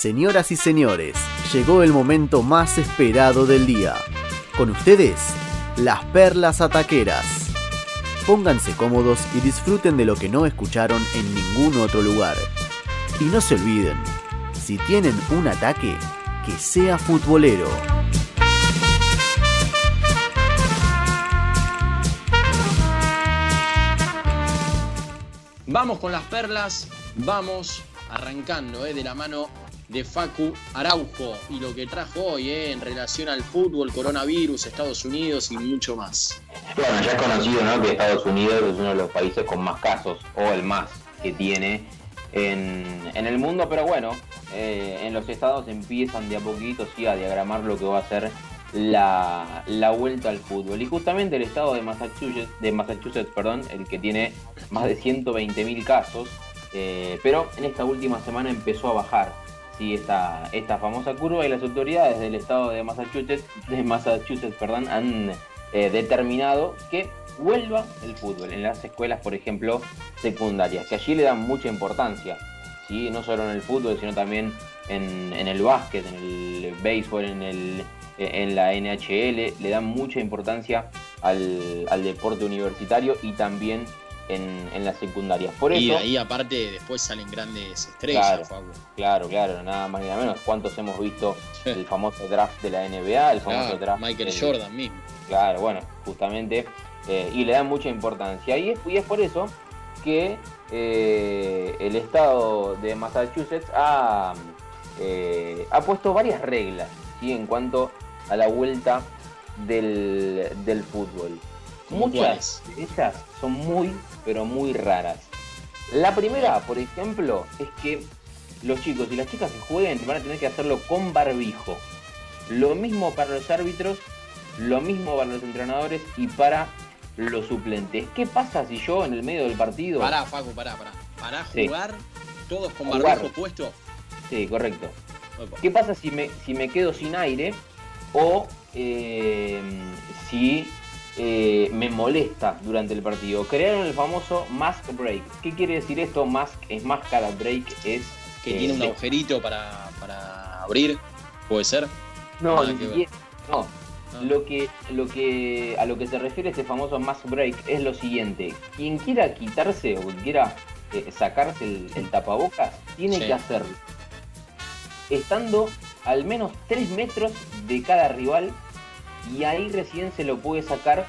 Señoras y señores, llegó el momento más esperado del día. Con ustedes, las perlas ataqueras. Pónganse cómodos y disfruten de lo que no escucharon en ningún otro lugar. Y no se olviden, si tienen un ataque, que sea futbolero. Vamos con las perlas, vamos arrancando eh, de la mano de Facu Araujo y lo que trajo hoy eh, en relación al fútbol, coronavirus, Estados Unidos y mucho más. Bueno, ya es conocido ¿no? que Estados Unidos es uno de los países con más casos, o el más que tiene en, en el mundo, pero bueno, eh, en los estados empiezan de a poquito sí, a diagramar lo que va a ser la, la, vuelta al fútbol. Y justamente el estado de Massachusetts, de Massachusetts perdón, el que tiene más de 120.000 casos, eh, pero en esta última semana empezó a bajar ¿sí? esta, esta famosa curva y las autoridades del estado de Massachusetts, de Massachusetts perdón, han eh, determinado que vuelva el fútbol en las escuelas, por ejemplo, secundarias, que allí le dan mucha importancia, ¿sí? no solo en el fútbol, sino también en, en el básquet, en el béisbol, en el en la NHL, le dan mucha importancia al, al deporte universitario y también en, en las secundarias. Por y eso, ahí aparte después salen grandes estrellas, Claro. Facu. claro, claro, nada más ni nada menos. ¿Cuántos hemos visto el famoso draft de la NBA? El famoso Claro, draft Michael del- Jordan mismo. Claro, bueno, justamente. eh, y le dan mucha importancia. Y es, y es por eso que eh, el estado de Massachusetts ha, eh, ha puesto varias reglas ¿sí? en cuanto a la vuelta del, del fútbol. ¿Cómo Muchas de ellas son muy, pero muy raras. La primera, por ejemplo, es que los chicos y las chicas que jueguen van a tener que hacerlo con barbijo. Lo mismo para los árbitros, lo mismo para los entrenadores y para los suplentes. ¿Qué pasa si yo en el medio del partido... Pará, Facu, pará, pará. Para Sí. jugar todos con Jugar. barbijo puesto. Sí, correcto. Opa. ¿Qué pasa si me, si me quedo sin aire o eh, si eh, me molesta durante el partido? Crearon el famoso mask break. ¿Qué quiere decir esto? Mask es máscara, break es... Que eh, tiene un de- agujerito para, para abrir, puede ser. No, ni siquiera- no. Ah. Lo que, lo que, a lo que se refiere este famoso mask break es lo siguiente. Quien quiera quitarse o quien quiera eh, sacarse el, el tapabocas, tiene Sí. que hacerlo. Estando al menos 3 metros de cada rival y ahí recién se lo puede sacar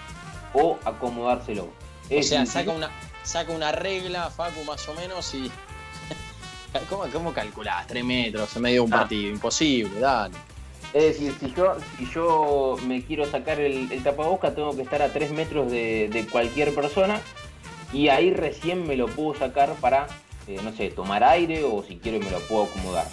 o acomodárselo. O sea, saca una, saca una regla, Facu, más o menos, y. ¿Cómo, cómo calculás? Tres metros en medio de un Ah. partido. Imposible, dale. Es decir, si yo, si yo me quiero sacar el, el tapabocas, tengo que estar a 3 metros de, de cualquier persona y ahí recién me lo puedo sacar para, eh, no sé, tomar aire o si quiero me lo puedo acomodar.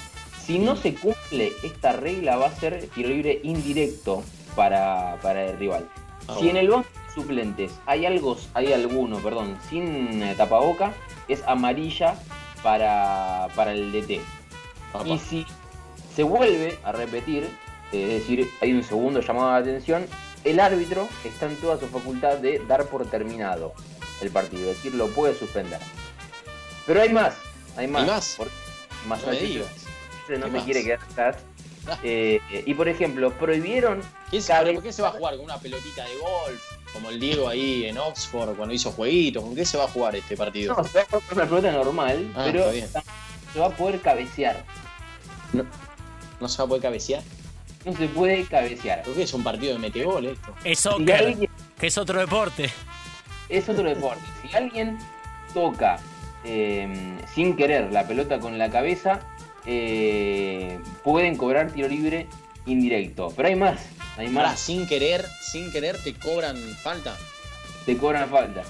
Si no se cumple esta regla, va a ser tiro libre indirecto para, para el rival. Ah, si en el banco de suplentes hay algo, hay alguno, perdón, sin eh, tapaboca, es amarilla para, para el DT. Papá. Y si se vuelve a repetir, eh, es decir, hay un segundo llamado de atención, el árbitro está en toda su facultad de dar por terminado el partido, es decir, lo puede suspender. Pero hay más, hay más. más? Por- No me Massachusetts digas. no ¿Qué se más? quiere quedar atrás. Eh, eh, y por ejemplo, prohibieron ¿Qué se, ¿Por qué se va a jugar con una pelotita de golf? Como el Diego ahí en Oxford cuando hizo jueguitos. ¿Con qué se va a jugar este partido? No, se va a jugar con una pelota normal, Ah, pero se va a poder cabecear. ¿No se va a poder cabecear? No se puede cabecear. ¿Por qué es un partido de metegol esto? Es soccer, alguien, que es otro deporte. es otro deporte. Si alguien toca eh, sin querer la pelota con la cabeza, eh, pueden cobrar tiro libre indirecto. Pero hay más, hay Ahora, más. sin querer, sin querer te cobran falta. Te cobran falta.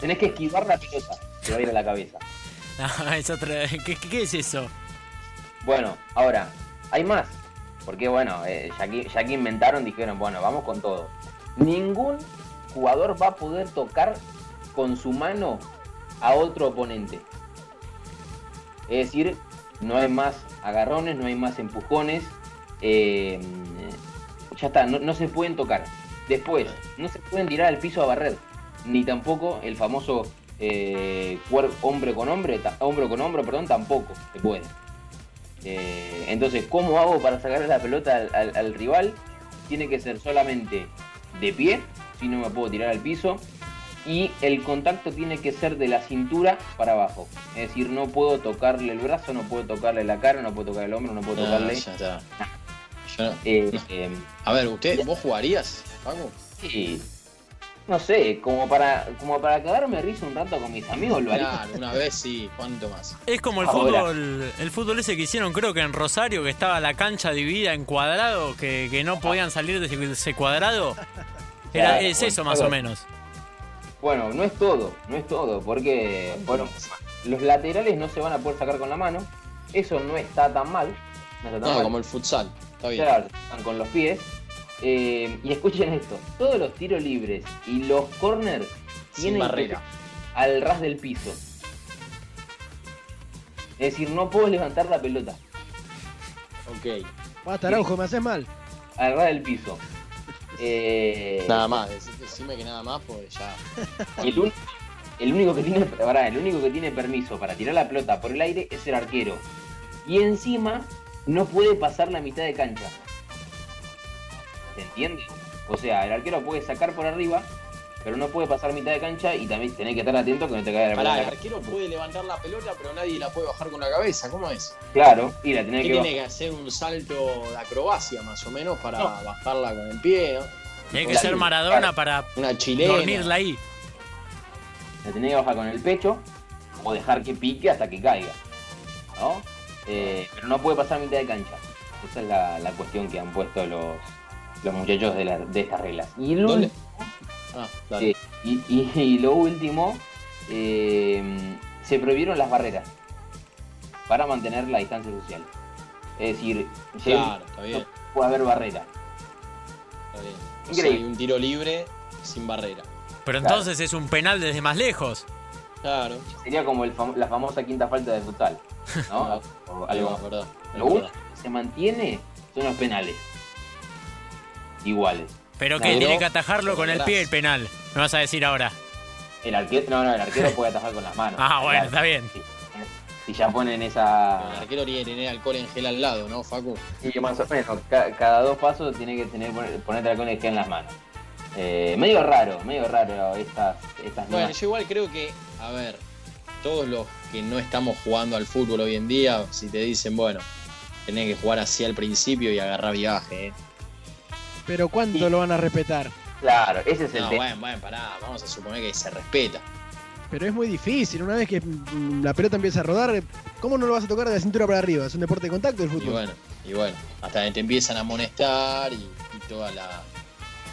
Tenés que esquivar la pelota, te va a ir a la cabeza. No, es otro. ¿Qué, qué- qué es eso? Bueno, ahora, hay más. Porque bueno, eh, ya, que, ya que inventaron, dijeron, bueno, vamos con todo. Ningún jugador va a poder tocar con su mano a otro oponente. Es decir, no hay más agarrones, no hay más empujones. eh, ya está, no, se pueden tocar. Después, no se pueden tirar al piso a barrer. Ni tampoco el famoso eh, hombre con hombre, hombro con hombro, perdón, tampoco se puede. Eh, entonces, ¿cómo hago para sacarle la pelota al rival? Tiene que ser solamente de pie, si no me puedo tirar al piso. Y el contacto tiene que ser de la cintura para abajo. Es decir, no puedo tocarle el brazo, no puedo tocarle la cara, no puedo tocar el hombro, no puedo No, tocarle. ya está. Yo no- eh, no. eh, A ver, ¿usted, vos jugarías, Paco? sí, no sé, como para, como para cagarme de risa un rato con mis amigos, lo haría. Claro, una vez sí, ¿cuánto más? Es como el Ahora. fútbol, el fútbol ese que hicieron creo que en Rosario, que estaba la cancha dividida en cuadrado, que, que no podían salir de ese- cuadrado. Era, Claro, es bueno, eso más o menos. Bueno, no es todo, no es todo, porque bueno, los laterales no se van a poder sacar con la mano. Eso no está tan mal. No está tan No, mal. como el futsal. Está bien. Claro, están con los pies. Eh, y escuchen esto, todos los tiros libres y los corners Sin tienen que barrera. al ras del piso. Es decir, no puedo levantar la pelota Ok. Basta, Araujo, me haces mal. al ras del piso. Eh, Nada más, dec- decime que nada más, pues ya. El, un- el único que tiene, pará, el único que tiene permiso para tirar la pelota por el aire es el arquero. Y encima no puede pasar la mitad de cancha. ¿Se entiende? O sea, el arquero puede sacar por arriba, pero no puede pasar mitad de cancha y también tenés que estar atento que no te caiga la Pará, el pelota. arquero puede levantar la pelota, pero nadie la puede bajar con la cabeza. ¿Cómo es? Claro, y la tenés ¿Qué que tiene que hacer un salto de acrobacia más o menos para bajarla con el pie? ¿no? Tiene que La- ser Maradona para Una chilena. dormirla ahí. la tenés que bajar con el pecho o dejar que pique hasta que caiga. ¿No? Eh, pero no puede pasar mitad de cancha. Esa es la, la cuestión que han puesto los, los muchachos de, la- de estas reglas. Y el ¿Dónde? Ah, dale. Sí, y, y- y lo último, eh, se prohibieron las barreras para mantener la distancia social. Es decir, ya Claro, está bien. no puede haber barrera. Está bien. O sea, Increíble. hay un tiro libre sin barrera. Pero Claro. entonces es un penal desde más lejos. Claro. Sería como el fam- la famosa quinta falta de futsal. ¿no? O Algo, algo. es verdad. es Lo único que se mantiene son los penales. Iguales. Pero que tiene que atajarlo con el pie el penal. Me vas a decir ahora. El arquero, no, no, el arquero puede atajar con las manos. Ah, bueno, Claro. está bien. Si, ya ponen El esa. arquero tiene que tener alcohol en gel al lado, ¿no, Facu? Y más o menos, ca- cada dos pasos tiene que tener ponerte alcohol en gel en las manos. Eh, medio raro, medio raro estas, estas Bueno, nuevas- yo igual creo que, a ver, todos los que no estamos jugando al fútbol hoy en día, si te dicen, bueno, tenés que jugar así al principio y agarrar viaje, ¿eh? Pero ¿cuánto Sí. lo van a respetar? Claro, ese es el No, tema. bueno, bueno, pará, vamos a suponer que se respeta. Pero es muy difícil. Una vez que la pelota empieza a rodar, ¿cómo no lo vas a tocar de la cintura para arriba? Es un deporte de contacto el Y fútbol. bueno, y bueno, hasta que te empiezan a amonestar y, y toda la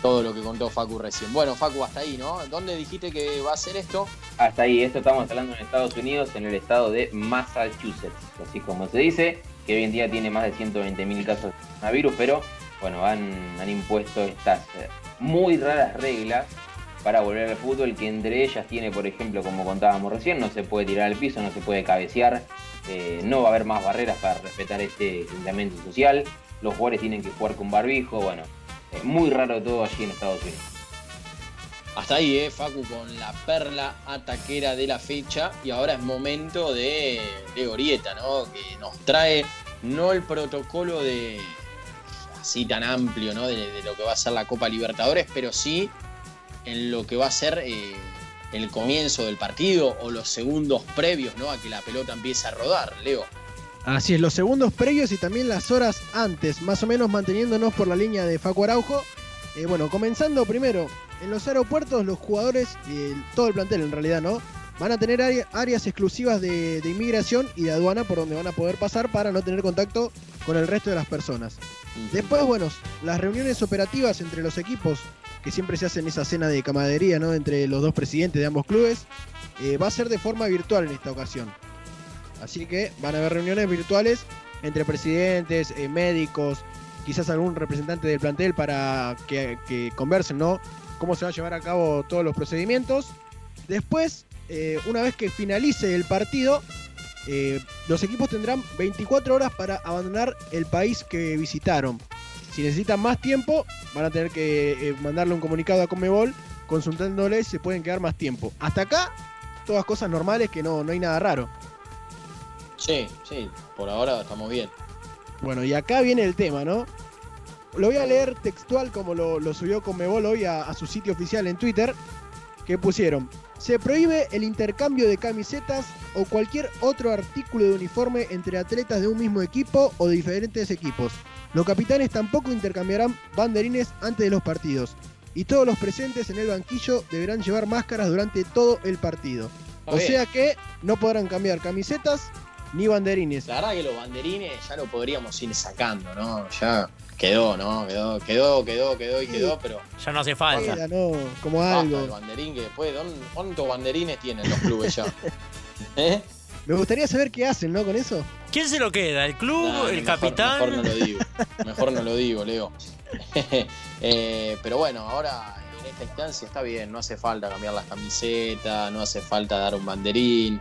todo lo que contó Facu recién. Bueno, Facu, hasta ahí, ¿no? ¿Dónde dijiste que va a ser esto? Hasta ahí, esto estamos hablando en Estados Unidos, en el estado de Massachusetts, así como se dice, que hoy en día tiene más de 120.000 casos de coronavirus, pero bueno, han, impuesto estas eh, muy raras reglas para volver al fútbol, que entre ellas tiene, por ejemplo, como contábamos recién, no se puede tirar al piso, no se puede cabecear, eh, no va a haber más barreras para respetar este aislamiento social, los jugadores tienen que jugar con barbijo, bueno, muy raro todo allí en Estados Unidos. Hasta ahí, ¿eh? Facu con la perla ataquera de la fecha. Y ahora es momento de, de Orieta, ¿no? Que nos trae no el protocolo de así tan amplio, ¿no? De, lo que va a ser la Copa Libertadores, pero sí en lo que va a ser eh, el comienzo del partido o los segundos previos, ¿no? A que la pelota empiece a rodar, Leo. Así es, los segundos previos y también las horas antes, más o menos manteniéndonos por la línea de Facu Araujo. Eh, bueno, comenzando primero, en los aeropuertos los jugadores, el- todo el plantel en realidad, ¿no? Van a tener área- áreas exclusivas de, de inmigración y de aduana por donde van a poder pasar para no tener contacto con el resto de las personas. Después, bueno, las reuniones operativas entre los equipos, que siempre se hacen esa cena de camaradería, ¿no? Entre los dos presidentes de ambos clubes, eh, va a ser de forma virtual en esta ocasión. Así que van a haber reuniones virtuales entre presidentes, eh, médicos, quizás algún representante del plantel para que, conversen, ¿no? Cómo se va a llevar a cabo todos los procedimientos. Después, eh, una vez que finalice el partido, eh, los equipos tendrán 24 horas para abandonar el país que visitaron. Si necesitan más tiempo, van a tener que eh, mandarle un comunicado a Comebol consultándoles si pueden quedar más tiempo. Hasta acá, todas cosas normales que no, no hay nada raro. Sí, sí, por ahora estamos bien. Bueno, y acá viene el tema, ¿no? Lo voy a leer textual como lo, lo subió Conmebol hoy a, a su sitio oficial en Twitter, que pusieron, se prohíbe el intercambio de camisetas o cualquier otro artículo de uniforme entre atletas de un mismo equipo o de diferentes equipos. Los capitanes tampoco intercambiarán banderines antes de los partidos. Y todos los presentes en el banquillo deberán llevar máscaras durante todo el partido. Está O bien. sea que no podrán cambiar camisetas ni banderines. La verdad que los banderines ya lo podríamos ir sacando, ¿no? Ya quedó, ¿no? Quedó, quedó, quedó, quedó y Sí. quedó, pero Ya no hace falta. Queda, ¿no? Como algo. banderín que después, ¿dónde- ¿cuántos banderines tienen los clubes ya? ¿Eh? Me gustaría saber qué hacen, ¿no? Con eso. ¿Quién se lo queda? ¿El club? Nah, ¿El mejor- capitán? Mejor no lo digo. Mejor no lo digo, Leo. Eh, pero bueno, ahora en esta instancia está bien, no hace falta cambiar las camisetas, no hace falta dar un banderín.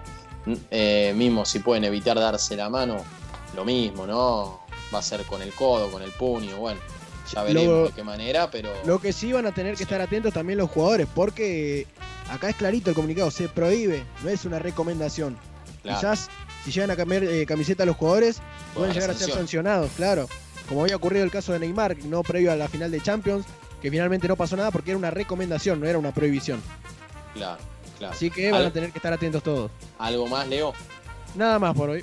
Eh, mismo si pueden evitar darse la mano, lo mismo, ¿no? Va a ser con el codo, con el puño, bueno, ya veremos Lo- de qué manera, pero Lo que sí van a tener que estar atentos también los jugadores, porque acá es clarito el comunicado, se prohíbe, no es una recomendación. claro, Quizás si llegan a cambiar eh, camiseta a los jugadores, puede pueden llegar a ser sancionados, claro. Como había ocurrido el caso de Neymar, no previo a la final de Champions, que finalmente no pasó nada porque era una recomendación, no era una prohibición. Claro, claro. Así que van a tener que estar atentos todos. ¿Algo más, Leo? Nada más por hoy.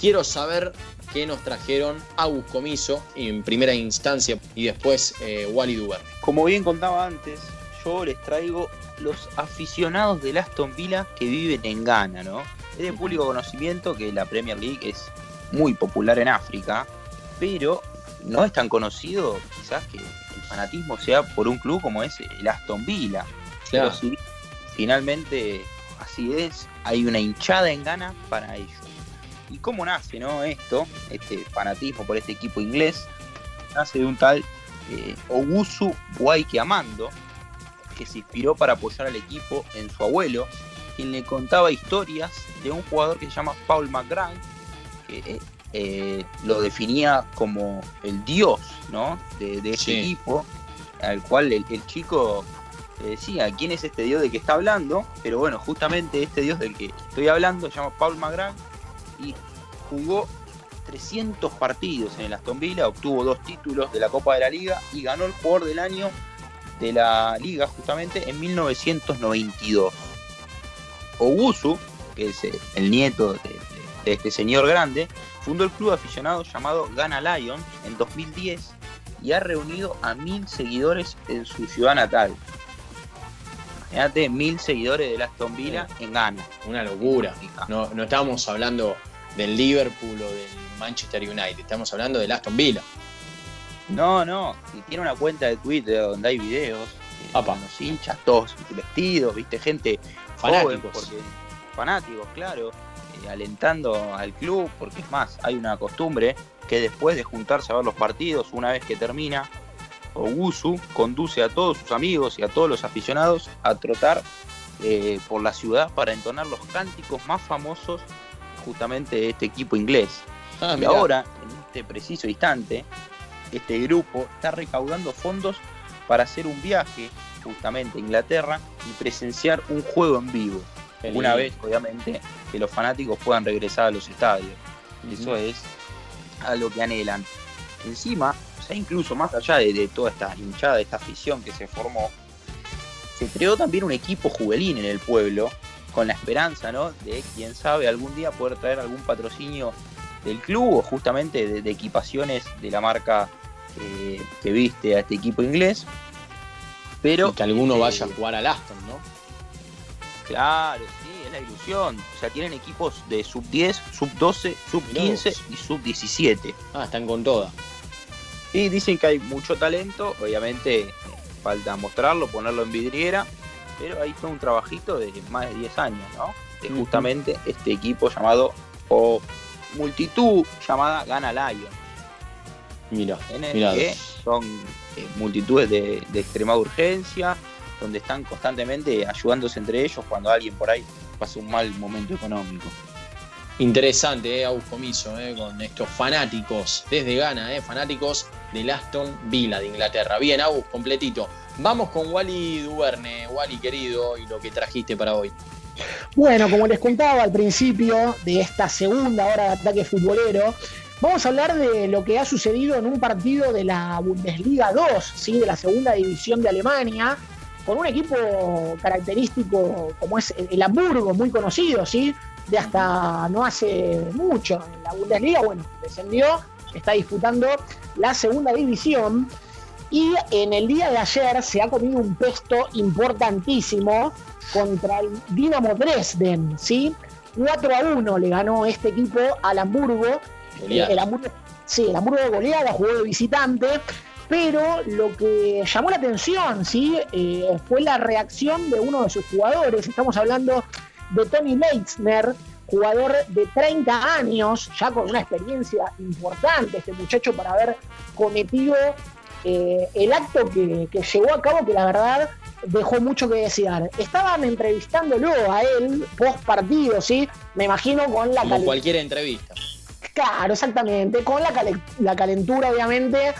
Quiero saber qué nos trajeron Agus Comiso en primera instancia y después eh, Wally Duverne. Como bien contaba antes, yo les traigo los aficionados del Aston Villa que viven en Ghana, ¿no? Es de público conocimiento que la Premier League es muy popular en África, pero no es tan conocido quizás que el fanatismo sea por un club como es el Aston Villa. Pero si finalmente así es, hay una hinchada en Ghana para ello. ¿Y cómo nace no esto, este fanatismo por este equipo inglés? Nace de un tal eh, Ogusu Waike Amando, que se inspiró para apoyar al equipo en su abuelo, quien le contaba historias de un jugador que se llama Paul McGrath, que eh, lo definía como el dios ¿no? de, de Sí. equipo, al cual el, el chico le decía quién es este dios de que está hablando, pero bueno, justamente este dios del que estoy hablando se llama Paul McGrath y jugó 300 partidos en el Aston Villa, obtuvo dos títulos de la Copa de la Liga y ganó el jugador del año de la liga justamente en 1992. Ogusu, que es eh, el nieto de, de- de este señor grande, fundó el club aficionado llamado Ghana Lions en 2010 y ha reunido a mil seguidores en su ciudad natal. Imagínate, mil seguidores del Aston Villa en Ghana. Una locura. No, no estábamos hablando del Liverpool o del Manchester United, estamos hablando del Aston Villa. No, no, y tiene una cuenta de Twitter donde hay videos Apa. con los hinchas, todos vestidos, viste, gente joven, Fanáticos. porque, fanáticos, claro, eh, alentando al club, porque es más, hay una costumbre que después de juntarse a ver los partidos, una vez que termina, Ogusu conduce a todos sus amigos y a todos los aficionados a trotar eh, por la ciudad para entonar los cánticos más famosos justamente de este equipo inglés. Ah, Y ahora, en este preciso instante, este grupo está recaudando fondos para hacer un viaje justamente a Inglaterra y presenciar un juego en vivo. Una vez, obviamente, que los fanáticos puedan regresar a los estadios. Eso es algo que anhelan. Encima, o sea, incluso más allá de, de toda esta hinchada, esta afición que se formó, se creó también un equipo juvenil en el pueblo, con la esperanza, ¿no? De quién sabe algún día poder traer algún patrocinio del club o justamente de, de equipaciones de la marca eh, que viste a este equipo inglés. Pero Y que alguno eh, vaya a jugar al Aston, ¿no? Claro, sí, es la ilusión. O sea, tienen equipos de sub 10, sub 12, sub Mirá 15 vos. y sub 17. Ah, están con toda. Y dicen que hay mucho talento, obviamente eh, falta mostrarlo, ponerlo en vidriera, pero ahí fue un trabajito de más de 10 años, ¿no? De justamente este equipo llamado, o multitud llamada Gana Lion, Mira, en el mira. que son eh, multitudes de, de extremada urgencia, donde están constantemente ayudándose entre ellos cuando alguien por ahí pasa un mal momento económico. Interesante, eh, Agus Comiso, eh, con estos fanáticos desde Ghana, eh, fanáticos del Aston Villa de Inglaterra. Bien, Agus, completito. Vamos con Wally Duverne, Wally querido, y lo que trajiste para hoy. Bueno, como les contaba al principio de esta segunda hora de ataque futbolero, vamos a hablar de lo que ha sucedido en un partido de la Bundesliga 2, ¿sí? de la segunda división de Alemania, con un equipo característico como es el Hamburgo, muy conocido, ¿sí? de hasta no hace mucho en la Bundesliga, bueno, descendió, está disputando la segunda división y en el día de ayer se ha comido un pesto importantísimo contra el Dinamo Dresden, ¿sí? 4 a 1 le ganó este equipo al Hamburgo. El Hamburgo sí, el Hamburgo de goleada, jugó de visitante, pero lo que llamó la atención, ¿sí? Eh, fue la reacción de uno de sus jugadores. Estamos hablando de Tony Leitzner, jugador de 30 años, ya con una experiencia importante, este muchacho para haber cometido eh, el acto que, llevó a cabo, que la verdad dejó mucho que desear. Estaban entrevistándolo a él post partido, ¿sí? Me imagino con la Como cualquier entrevista. Claro, exactamente, con la, la calentura, obviamente,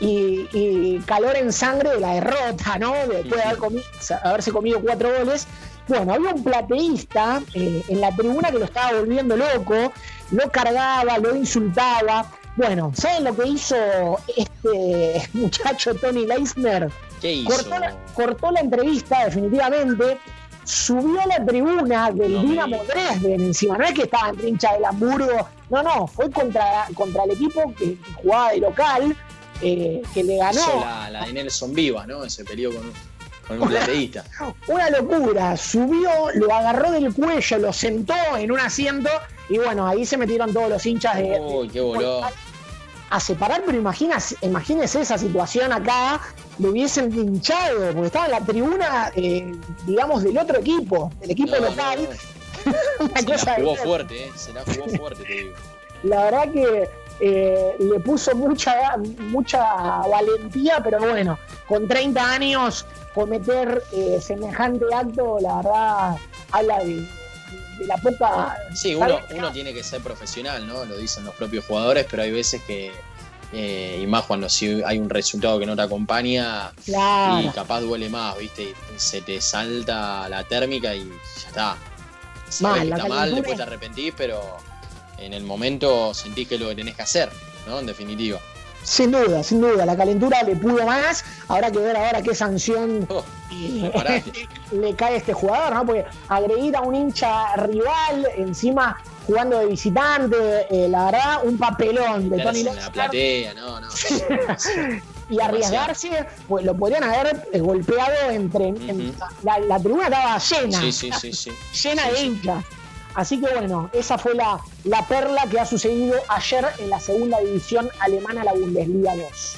y, calor en sangre de la derrota, ¿no? Después de haberse comido cuatro goles. Bueno, había un plateísta eh, en la tribuna que lo estaba volviendo loco, lo cargaba, lo insultaba. Bueno, ¿saben lo que hizo este muchacho Tony Leisner? ¿Qué hizo? Cortó la, entrevista, definitivamente. Subió a la tribuna del Dinamo Dresden encima. No es que estaba en trincha del Hamburgo. No, no, fue contra, contra el equipo que, jugaba de local, eh, que le ganó. La, la de Nelson Viva, ¿no? Ese peleó con, con un plateísta. Una locura. Subió, lo agarró del cuello, lo sentó en un asiento y bueno, ahí se metieron todos los hinchas de. Uy, qué voló. A separar, pero imagínese, imagínese esa situación acá, lo hubiesen hinchado, porque estaba en la tribuna, eh, digamos, del otro equipo, del equipo local. se la jugó fuerte, eh, se la jugó fuerte, te digo. La verdad que eh, le puso mucha, mucha valentía, pero bueno, con 30 años cometer eh, semejante acto, la verdad, habla de, la poca... Sí, uno, uno, tiene que ser profesional, ¿no? Lo dicen los propios jugadores, pero hay veces que, eh, y más cuando si hay un resultado que no te acompaña, y capaz duele más, ¿viste? Y se te salta la térmica y ya está. Sabes que está mal, después te arrepentís, pero en el momento sentís que es lo que tenés que hacer, ¿no? En definitiva. Sin duda, sin duda, la calentura le pudo más. Habrá que ver ahora qué sanción oh, le cae a este jugador, ¿no? Porque agredir a un hincha rival, encima jugando de visitante, eh, la verdad, un papelón de Tony La platea, no, no. y arriesgarse, pues lo podrían haber eh, golpeado entre. la, tribuna estaba llena. Sí, sí, sí, sí. llena de hinchas. Así que bueno, esa fue la, la perla que ha sucedido ayer en la segunda división alemana, la Bundesliga 2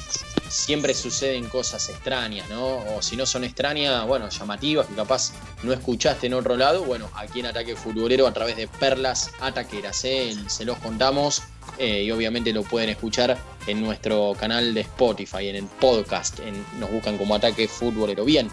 siempre suceden cosas extrañas, ¿no? O si no son extrañas, bueno, llamativas, que capaz no escuchaste en otro lado, bueno, aquí en Ataque Futbolero a través de Perlas Ataqueras, ¿eh? se los contamos eh, y obviamente lo pueden escuchar en nuestro canal de Spotify, en el podcast, en, nos buscan como Ataque Futbolero. Bien,